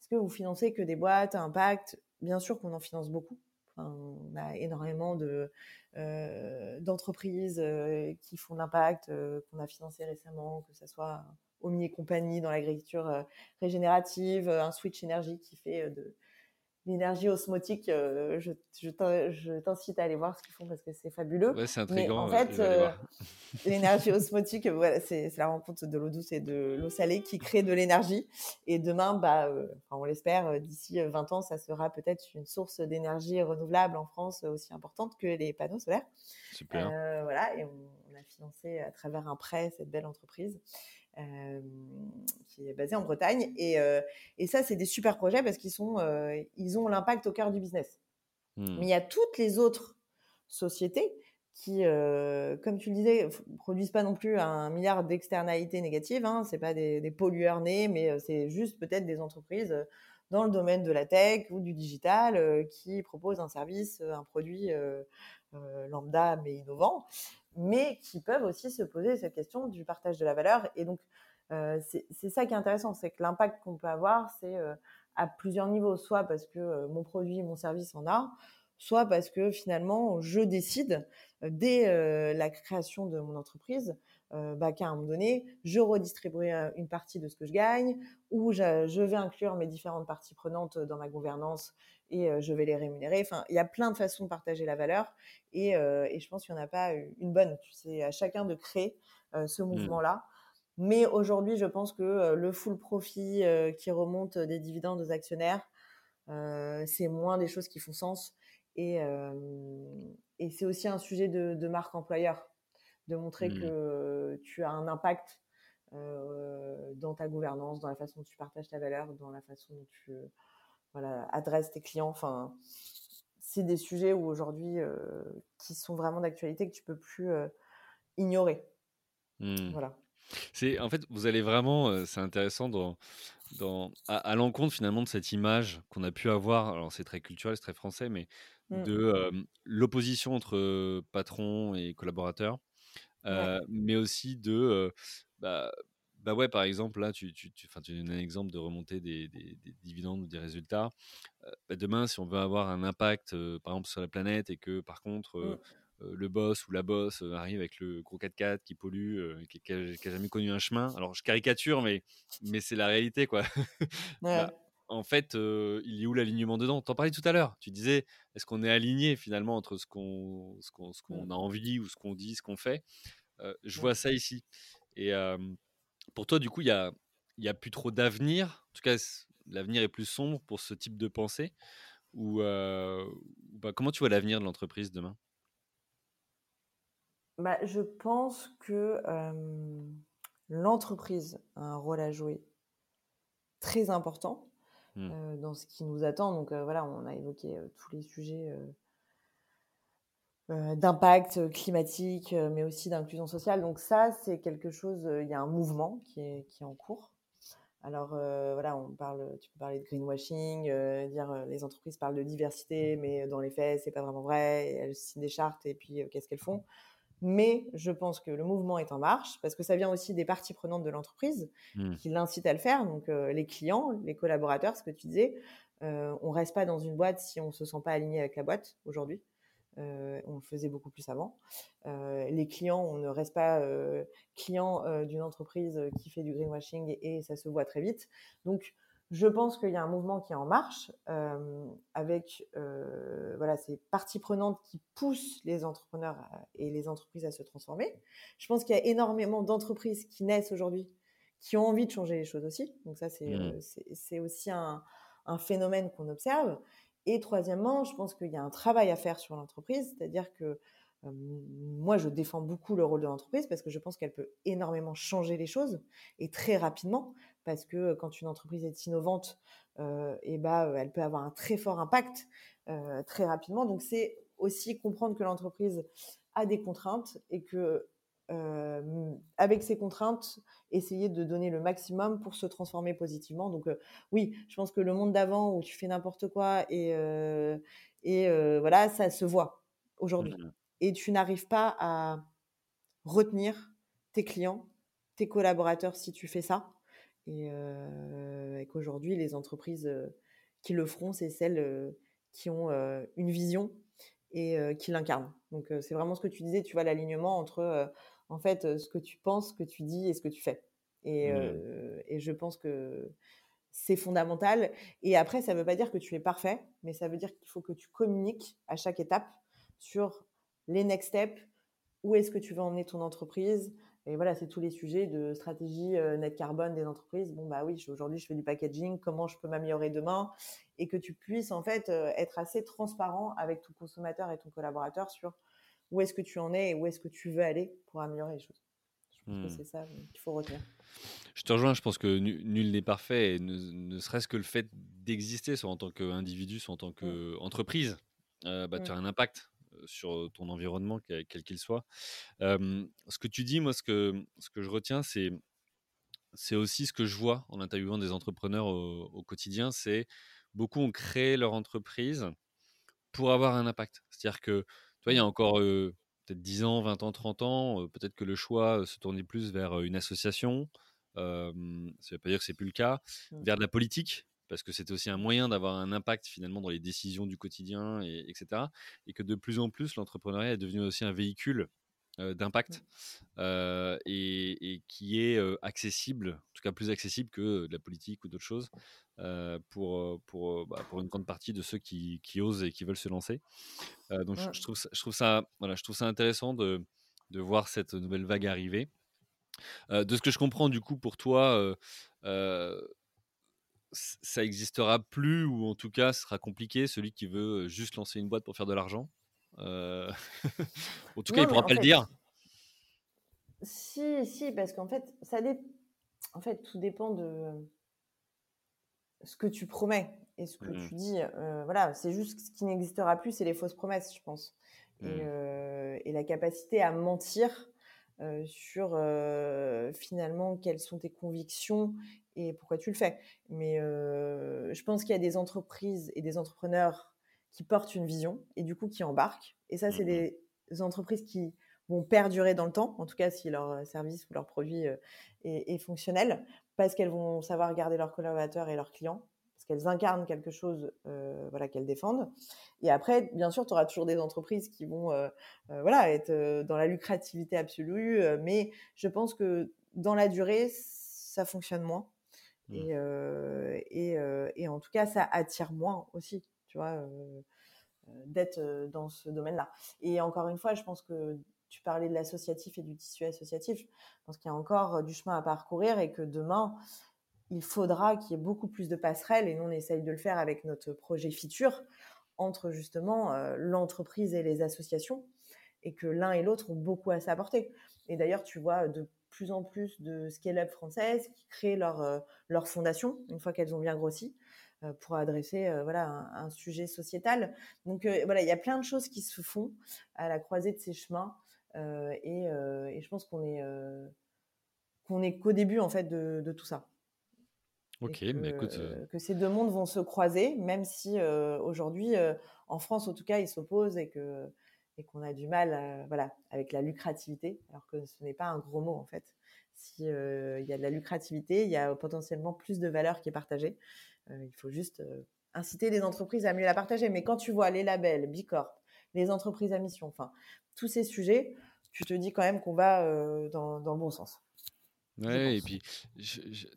est-ce que vous financez que des boîtes à impact Bien sûr qu'on en finance beaucoup. On a énormément de, euh, d'entreprises euh, qui font l'impact, euh, qu'on a financé récemment, que ce soit Omni et compagnie dans l'agriculture régénérative, un Switch Energy qui fait de l'énergie osmotique, euh, je, je t'incite à aller voir ce qu'ils font parce que c'est fabuleux. Ouais, c'est intriguant. en fait, euh, l'énergie osmotique, voilà, c'est la rencontre de l'eau douce et de l'eau salée qui crée de l'énergie. Et demain, bah, euh, on l'espère, d'ici 20 ans, ça sera peut-être une source d'énergie renouvelable en France aussi importante que les panneaux solaires. Super. voilà, et on, on, a financé à travers un prêt cette belle entreprise. Qui est basé en Bretagne. Et, et ça, c'est des super projets parce qu'ils sont, ils ont l'impact au cœur du business. Mais il y a toutes les autres sociétés qui, comme tu le disais, produisent pas non plus un milliard d'externalités négatives. Hein. C'est pas des, des, pollueurs nés, mais c'est juste peut-être des entreprises dans le domaine de la tech ou du digital qui proposent un service, un produit lambda mais innovant mais qui peuvent aussi se poser cette question du partage de la valeur. Et donc, euh, c'est ça qui est intéressant, c'est que l'impact qu'on peut avoir, c'est euh, à plusieurs niveaux, soit parce que euh, mon produit, mon service en a, soit parce que finalement, je décide dès la création de mon entreprise bah, qu'à un moment donné, je redistribuerai une partie de ce que je gagne, ou je, je vais inclure mes différentes parties prenantes dans ma gouvernance et je vais les rémunérer. Enfin, il y a plein de façons de partager la valeur et, et je pense qu'il n'y en a pas une bonne. C'est à chacun de créer ce mmh. mouvement-là. Mais aujourd'hui, je pense que le full profit qui remonte des dividendes aux actionnaires, c'est moins des choses qui font sens. Et, et c'est aussi un sujet de, marque employeur, de montrer mmh. que tu as un impact dans ta gouvernance, dans la façon dont tu partages ta valeur, dans la façon dont tu voilà, adresse tes clients. Enfin, c'est des sujets où aujourd'hui euh, qui sont vraiment d'actualité que tu peux plus ignorer. Mmh. Voilà. C'est en fait, vous allez vraiment, c'est intéressant dans, dans à, l'encontre finalement de cette image qu'on a pu avoir. Alors c'est très culturel, c'est très français, mais mmh. de l'opposition entre patron et collaborateur, mais aussi de bah, bah ouais, par exemple, là, tu, tu, tu, tu donnes un exemple de remonter des, des, dividendes ou des résultats. Bah demain, si on veut avoir un impact, par exemple, sur la planète et que, par contre, mmh. le boss ou la boss arrive avec le gros 4x4 qui pollue, qui, n'a jamais connu un chemin. Alors je caricature, mais, mais c'est la réalité, quoi. Bah, en fait, il est où l'alignement dedans? T'en parlais tout à l'heure. Tu disais, est-ce qu'on est aligné finalement entre ce qu'on ce qu'on mmh. a envie ou ce qu'on dit, ce qu'on fait? Je vois ça ici. Et pour toi, du coup, il y a, y a plus trop d'avenir. En tout cas, l'avenir est plus sombre pour ce type de pensée. Ou bah, comment tu vois l'avenir de l'entreprise demain? Bah, Je pense que l'entreprise a un rôle à jouer très important mmh. dans ce qui nous attend. Donc voilà, on a évoqué tous les sujets d'impact climatique, mais aussi d'inclusion sociale. Donc ça, c'est quelque chose, il y a un mouvement qui est, qui est en cours. Alors voilà, on parle, tu peux parler de greenwashing, dire les entreprises parlent de diversité, mais dans les faits, c'est pas vraiment vrai. elles signent des chartes et puis qu'est-ce qu'elles font? Mais je pense que le mouvement est en marche parce que ça vient aussi des parties prenantes de l'entreprise mmh. qui l'incitent à le faire. Donc les clients, les collaborateurs, ce que tu disais, on reste pas dans une boîte si on se sent pas aligné avec la boîte aujourd'hui. Euh, on le faisait beaucoup plus avant. Euh, les clients, on ne reste pas euh, client d'une entreprise qui fait du greenwashing et, ça se voit très vite. Donc, je pense qu'il y a un mouvement qui est en marche avec voilà, ces parties prenantes qui poussent les entrepreneurs et les entreprises à se transformer. Je pense qu'il y a énormément d'entreprises qui naissent aujourd'hui qui ont envie de changer les choses aussi. Donc ça, c'est mmh. aussi un, un phénomène qu'on observe. Et troisièmement, je pense qu'il y a un travail à faire sur l'entreprise, c'est-à-dire que moi, je défends beaucoup le rôle de l'entreprise parce que je pense qu'elle peut énormément changer les choses et très rapidement, parce que quand une entreprise est innovante, et bah, elle peut avoir un très fort impact très rapidement. Donc, c'est aussi comprendre que l'entreprise a des contraintes et que avec ces contraintes, essayer de donner le maximum pour se transformer positivement. Donc oui, je pense que le monde d'avant où tu fais n'importe quoi et, et voilà, ça se voit aujourd'hui. Mmh et tu n'arrives pas à retenir tes clients, tes collaborateurs si tu fais ça. Et, et qu'aujourd'hui, les entreprises qui le feront, c'est celles qui ont une vision et qui l'incarnent. Donc c'est vraiment ce que tu disais, tu vois, l'alignement entre en fait, ce que tu penses, ce que tu dis et ce que tu fais. Et, mmh. et je pense que c'est fondamental. Et après, ça ne veut pas dire que tu es parfait, mais ça veut dire qu'il faut que tu communiques à chaque étape sur les next steps, où est-ce que tu veux emmener ton entreprise. Et voilà, c'est tous les sujets de stratégie net carbone des entreprises. Bon, bah oui, aujourd'hui, je fais du packaging, comment je peux m'améliorer demain Et que tu puisses, en fait, être assez transparent avec ton consommateur et ton collaborateur sur où est-ce que tu en es et où est-ce que tu veux aller pour améliorer les choses. Je pense que mmh. c'est ça qu'il faut retenir. Je te rejoins, je pense que nul n'est parfait, et ne, serait-ce que le fait d'exister, soit en tant qu'individu, soit en tant mmh. qu'entreprise, euh, bah, tu as mmh. un impact euh, sur ton environnement, quel qu'il soit. ce que tu dis, moi, ce que, ce que je retiens, c'est c'est aussi ce que je vois en interviewant des entrepreneurs au, au quotidien, c'est beaucoup ont créé leur entreprise pour avoir un impact. C'est-à-dire que il y a encore peut-être 10 ans, 20 ans, 30 ans, peut-être que le choix se tournait plus vers une association. ça ne veut pas dire que c'est plus le cas. Mmh. Vers de la politique, parce que c'était aussi un moyen d'avoir un impact finalement dans les décisions du quotidien, et, etc. Et que de plus en plus, l'entrepreneuriat est devenu aussi un véhicule d'impact mmh. et, qui est accessible, en tout cas plus accessible que de la politique ou d'autres choses pour, pour, bah, pour une grande partie de ceux qui, qui, osent et qui veulent se lancer. donc je, trouve ça, je, trouve ça, voilà, je trouve ça intéressant de, de voir cette nouvelle vague arriver. de ce que je comprends du coup pour toi, ça existera plus ou en tout cas ce sera compliqué celui qui veut juste lancer une boîte pour faire de l'argent? en tout cas, il ne pourra pas le dire. Si, si, parce qu'en fait, ça dé... en fait, tout dépend de ce que tu promets et ce que mmh. tu dis. voilà, c'est juste ce qui n'existera plus, c'est les fausses promesses, je pense. Et, mmh. et, la capacité à mentir sur finalement quelles sont tes convictions et pourquoi tu le fais. Mais je pense qu'il y a des entreprises et des entrepreneurs qui portent une vision et du coup qui embarquent. Et ça, c'est mmh des entreprises qui vont perdurer dans le temps, en tout cas si leur service ou leur produit est, est, fonctionnel, parce qu'elles vont savoir garder leurs collaborateurs et leurs clients, parce qu'elles incarnent quelque chose voilà, qu'elles défendent. Et après, bien sûr, tu auras toujours des entreprises qui vont voilà, être dans la lucrativité absolue, mais je pense que dans la durée, ça fonctionne moins. Mmh. Et, et, et, en tout cas, ça attire moins aussi, tu vois, d'être dans ce domaine-là. Et encore une fois, je pense que tu parlais de l'associatif et du tissu associatif. Je pense qu'il y a encore du chemin à parcourir et que demain, il faudra qu'il y ait beaucoup plus de passerelles, et nous, on essaye de le faire avec notre projet Futur, entre justement l'entreprise et les associations, et que l'un et l'autre ont beaucoup à s'apporter. Et d'ailleurs, tu vois de plus en plus de scale-up françaises qui créent leur, leur fondation, une fois qu'elles ont bien grossi, pour adresser voilà, un, sujet sociétal. Donc voilà, il y a plein de choses qui se font à la croisée de ces chemins. Et, et, je pense qu'on est, qu'on est qu'au début en fait de, de tout ça. Ok, mais écoute. Que ces deux mondes vont se croiser, même si aujourd'hui, en France en tout cas, ils s'opposent et que et qu'on a du mal, voilà, avec la lucrativité, alors que ce n'est pas un gros mot en fait. Si il y a de la lucrativité, il y a potentiellement plus de valeur qui est partagée. Il faut juste inciter les entreprises à mieux la partager. Mais quand tu vois les labels, Bicorp, les entreprises à mission, enfin tous ces sujets, tu te dis quand même qu'on va dans, dans le bon sens. Ouais, et puis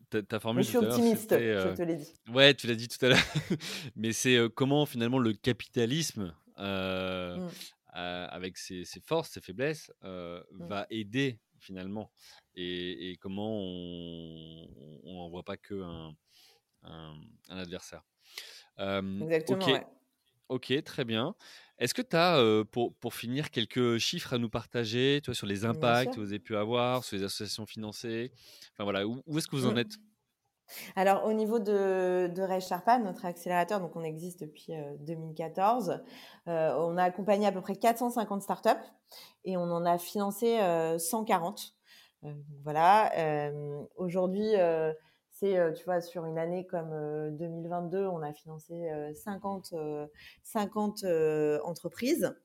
ta, formule. Je suis optimiste, je te l'ai dit. Ouais, tu l'as dit tout à l'heure. Mais c'est comment finalement le capitalisme, mmh. avec ses, forces, ses faiblesses, mmh. va aider finalement? Et, comment on n'en voit pas qu'un un, un, adversaire. Exactement. Ok, ok, très bien. Est-ce que tu as, pour, pour, finir, quelques chiffres à nous partager toi, sur les impacts que vous avez pu avoir, sur les associations financées? Enfin voilà, où, est-ce que vous en mmh. êtes? Alors, au niveau de, de Ray Sharpa, notre accélérateur, donc on existe depuis 2014, on a accompagné à peu près 450 startups et on en a financé 140. voilà. Aujourd'hui, euh, tu vois, sur une année comme 2022, euh, on a financé 50, euh, 50 entreprises,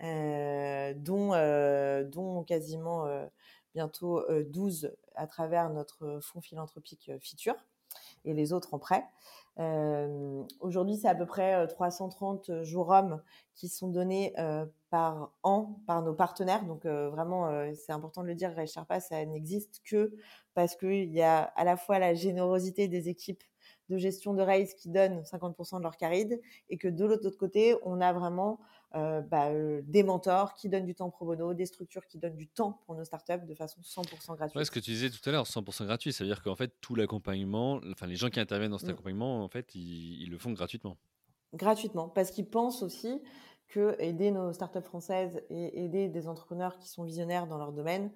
dont, dont quasiment bientôt 12 à travers notre fonds philanthropique Futur et les autres en prêt. Aujourd'hui, c'est à peu près 330 jours hommes qui sont donnés par an par nos partenaires. Donc vraiment, c'est important de le dire, Sherpa, ça n'existe que parce qu'il y a à la fois la générosité des équipes de gestion de race qui donnent 50% de leur caride et que de l'autre côté, on a vraiment euh, bah, euh, des mentors qui donnent du temps pro bono, des structures qui donnent du temps pour nos startups de façon 100% gratuite. Ouais, ce que tu disais tout à l'heure, 100% gratuit, ça veut dire qu'en fait, tout l'accompagnement, enfin les gens qui interviennent dans cet mmh. accompagnement, en fait, ils, le font gratuitement. Gratuitement, parce qu'ils pensent aussi que aider nos startups françaises et aider des entrepreneurs qui sont visionnaires dans leur domaine,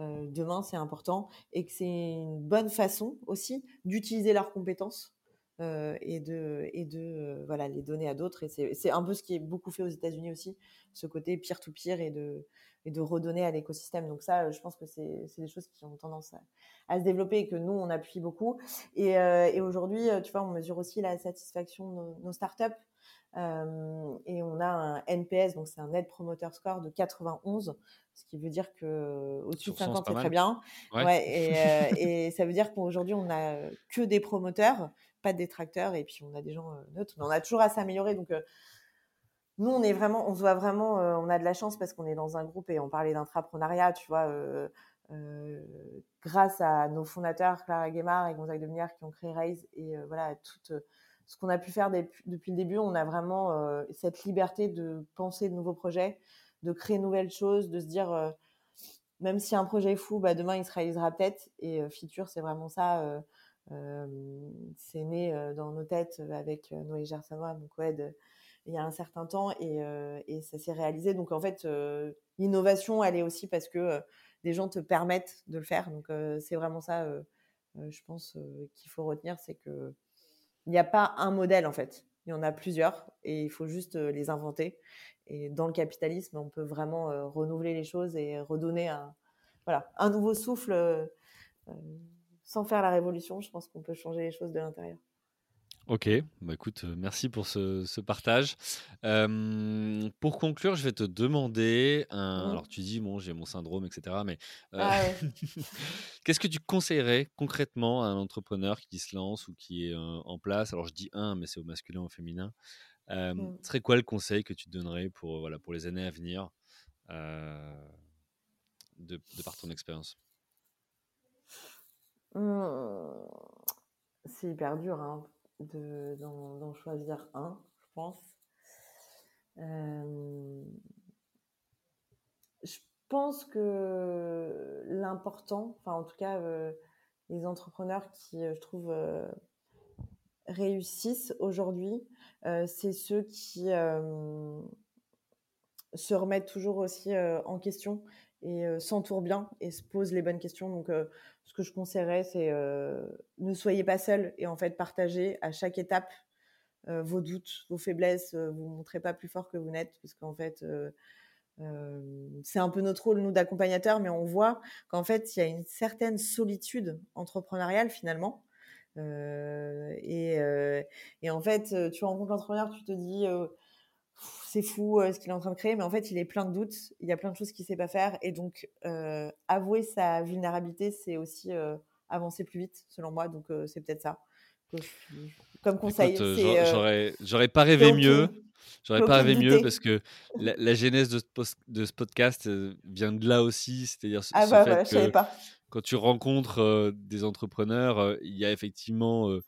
euh, demain, c'est important et que c'est une bonne façon aussi d'utiliser leurs compétences euh, et de, et de euh, voilà, les donner à d'autres. Et c'est un peu ce qui est beaucoup fait aux États-Unis aussi, ce côté peer-to-peer et de, et de redonner à l'écosystème. Donc ça, je pense que c'est des choses qui ont tendance à, se développer et que nous, on appuie beaucoup. Et, et aujourd'hui, tu vois, on mesure aussi la satisfaction de nos, nos startups et on a un NPS, donc c'est un Net Promoter Score de 91, ce qui veut dire que au-dessus de 50 c'est très bien. Ouais. et, ça veut dire qu'aujourd'hui on a que des promoteurs, pas de détracteurs, et puis on a des gens neutres, mais on a toujours à s'améliorer. Donc nous on est vraiment, on se voit vraiment, on a de la chance parce qu'on est dans un groupe et on parlait d'intrapreneuriat, tu vois. grâce à nos fondateurs Clara Guémard et Gonzague Deminière qui ont créé Raise et voilà toute ce qu'on a pu faire depuis le début, on a vraiment euh, cette liberté de penser de nouveaux projets, de créer de nouvelles choses, de se dire, euh, même si un projet est fou, bah, demain il se réalisera peut-être. Et euh, Future, c'est vraiment ça. c'est né dans nos têtes avec Noé Gersanois, mon co-aide, il y a un certain temps et, et ça s'est réalisé. Donc en fait, l'innovation, elle est aussi parce que des gens te permettent de le faire. Donc c'est vraiment ça, je pense, qu'il faut retenir, c'est que il n'y a pas un modèle en fait. Il y en a plusieurs et il faut juste euh, les inventer. Et dans le capitalisme, on peut vraiment euh, renouveler les choses et redonner un, voilà, un nouveau souffle euh, sans faire la révolution. Je pense qu'on peut changer les choses de l'intérieur. Ok, bah écoute, merci pour ce, partage. pour conclure, je vais te demander, un... alors tu dis, bon, j'ai mon syndrome, etc., mais ah qu'est-ce que tu conseillerais concrètement à un entrepreneur qui se lance ou qui est en place? Alors je dis un, mais c'est au masculin ou au féminin. Euh, mmh. serait quoi le conseil que tu donnerais pour, voilà, pour les années à venir de, de, par ton expérience? Mmh. C'est hyper dur. Hein d'en choisir un, je pense. Euh, je pense que l'important, enfin en tout cas euh, les entrepreneurs qui, euh, je trouve, réussissent aujourd'hui, c'est ceux qui se remettent toujours aussi en question et s'entourent bien et se posent les bonnes questions. Donc ce que je conseillerais, c'est euh, ne soyez pas seul et en fait partagez à chaque étape euh, vos doutes, vos faiblesses. Euh, vous ne montrez pas plus fort que vous n'êtes parce qu'en fait, c'est un peu notre rôle, nous, d'accompagnateurs, mais on voit qu'en fait, il y a une certaine solitude entrepreneuriale finalement. Et, et, en fait, tu rencontres l'entrepreneur, tu te dis c'est fou euh, ce qu'il est en train de créer, mais en fait, il est plein de doutes, il y a plein de choses qu'il ne sait pas faire. Et donc, euh, avouer sa vulnérabilité, c'est aussi euh, avancer plus vite, selon moi. Donc, c'est peut-être ça. comme conseil. J'aurais pas rêvé mieux. J'aurais pas rêvé mieux parce que la, genèse de ce, de ce, podcast vient de là aussi. C'est-à-dire ah bah, fait que pas. quand tu rencontres des entrepreneurs, il y a effectivement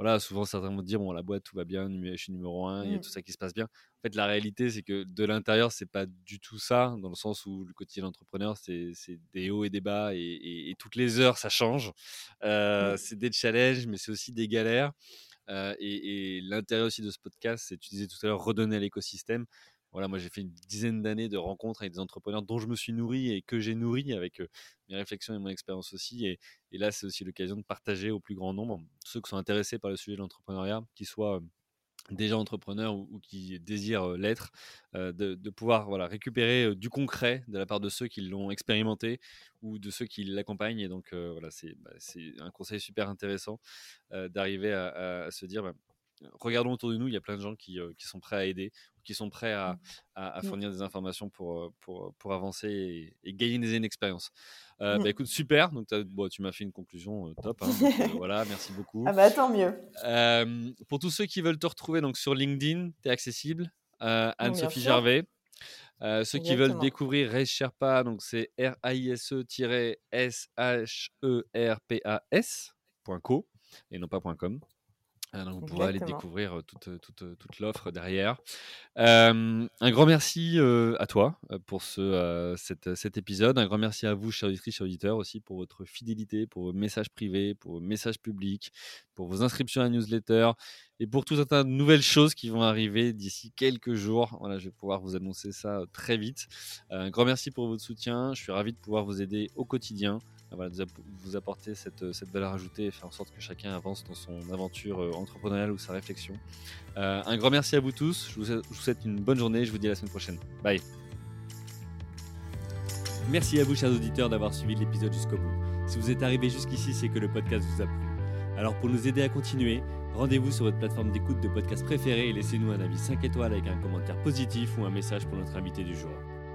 voilà, souvent certains vont dire bon la boîte tout va bien, je suis numéro un, il y a mmh. tout ça qui se passe bien. En fait, la réalité c'est que de l'intérieur c'est pas du tout ça, dans le sens où le quotidien d'entrepreneur c'est des hauts et des bas et, toutes les heures ça change. Euh, c'est des challenges, mais c'est aussi des galères. Euh, et, et l'intérêt aussi de ce podcast, c'est tu disais tout à l'heure redonner à l'écosystème voilà, moi j'ai fait une dizaine d'années de rencontres avec des entrepreneurs dont je me suis nourri et que j'ai nourri avec mes réflexions et mon expérience aussi. Et, là, c'est aussi l'occasion de partager au plus grand nombre ceux qui sont intéressés par le sujet de l'entrepreneuriat, qu'ils soient déjà entrepreneurs ou, qui désirent l'être, de, pouvoir voilà, récupérer du concret de la part de ceux qui l'ont expérimenté ou de ceux qui l'accompagnent. Et donc, voilà, bah, c'est un conseil super intéressant d'arriver à, se dire, bah, regardons autour de nous, il y a plein de gens qui, qui sont prêts à aider, qui sont prêts à, à, mmh. fournir des informations pour, pour, pour avancer et, gagner d'expérience. Euh, mmh. bah, écoute, super. Donc, bon, tu m'as fait une conclusion top. Hein, voilà, merci beaucoup. Ah bah tant mieux. pour tous ceux qui veulent te retrouver donc sur LinkedIn, tu es accessible. Anne-Sophie Gervais. ceux qui veulent découvrir Race Sherpa, donc c'est R-A-I-S-E-S-H-E-R-P-A-S.co et non pas .com. Ah, donc vous pourrez aller découvrir toute, toute, toute l'offre derrière. un grand merci à toi pour ce, cet épisode. Un grand merci à vous, chers auditrices, chers auditeurs, aussi pour votre fidélité, pour vos messages privés, pour vos messages publics, pour vos inscriptions à la newsletter et pour tout un tas de nouvelles choses qui vont arriver d'ici quelques jours. Voilà, je vais pouvoir vous annoncer ça très vite. un grand merci pour votre soutien. Je suis ravi de pouvoir vous aider au quotidien voilà, vous apporter cette, cette, valeur ajoutée et faire en sorte que chacun avance dans son aventure euh, entrepreneuriale ou sa réflexion. Euh, un grand merci à vous tous. Je vous, souhaite une bonne journée. Je vous dis à la semaine prochaine. Bye. Merci à vous, chers auditeurs, d'avoir suivi l'épisode jusqu'au bout. Si vous êtes arrivé jusqu'ici, c'est que le podcast vous a plu. Alors, pour nous aider à continuer, rendez-vous sur votre plateforme d'écoute de podcast préférée et laissez-nous un avis 5 étoiles avec un commentaire positif ou un message pour notre invité du jour.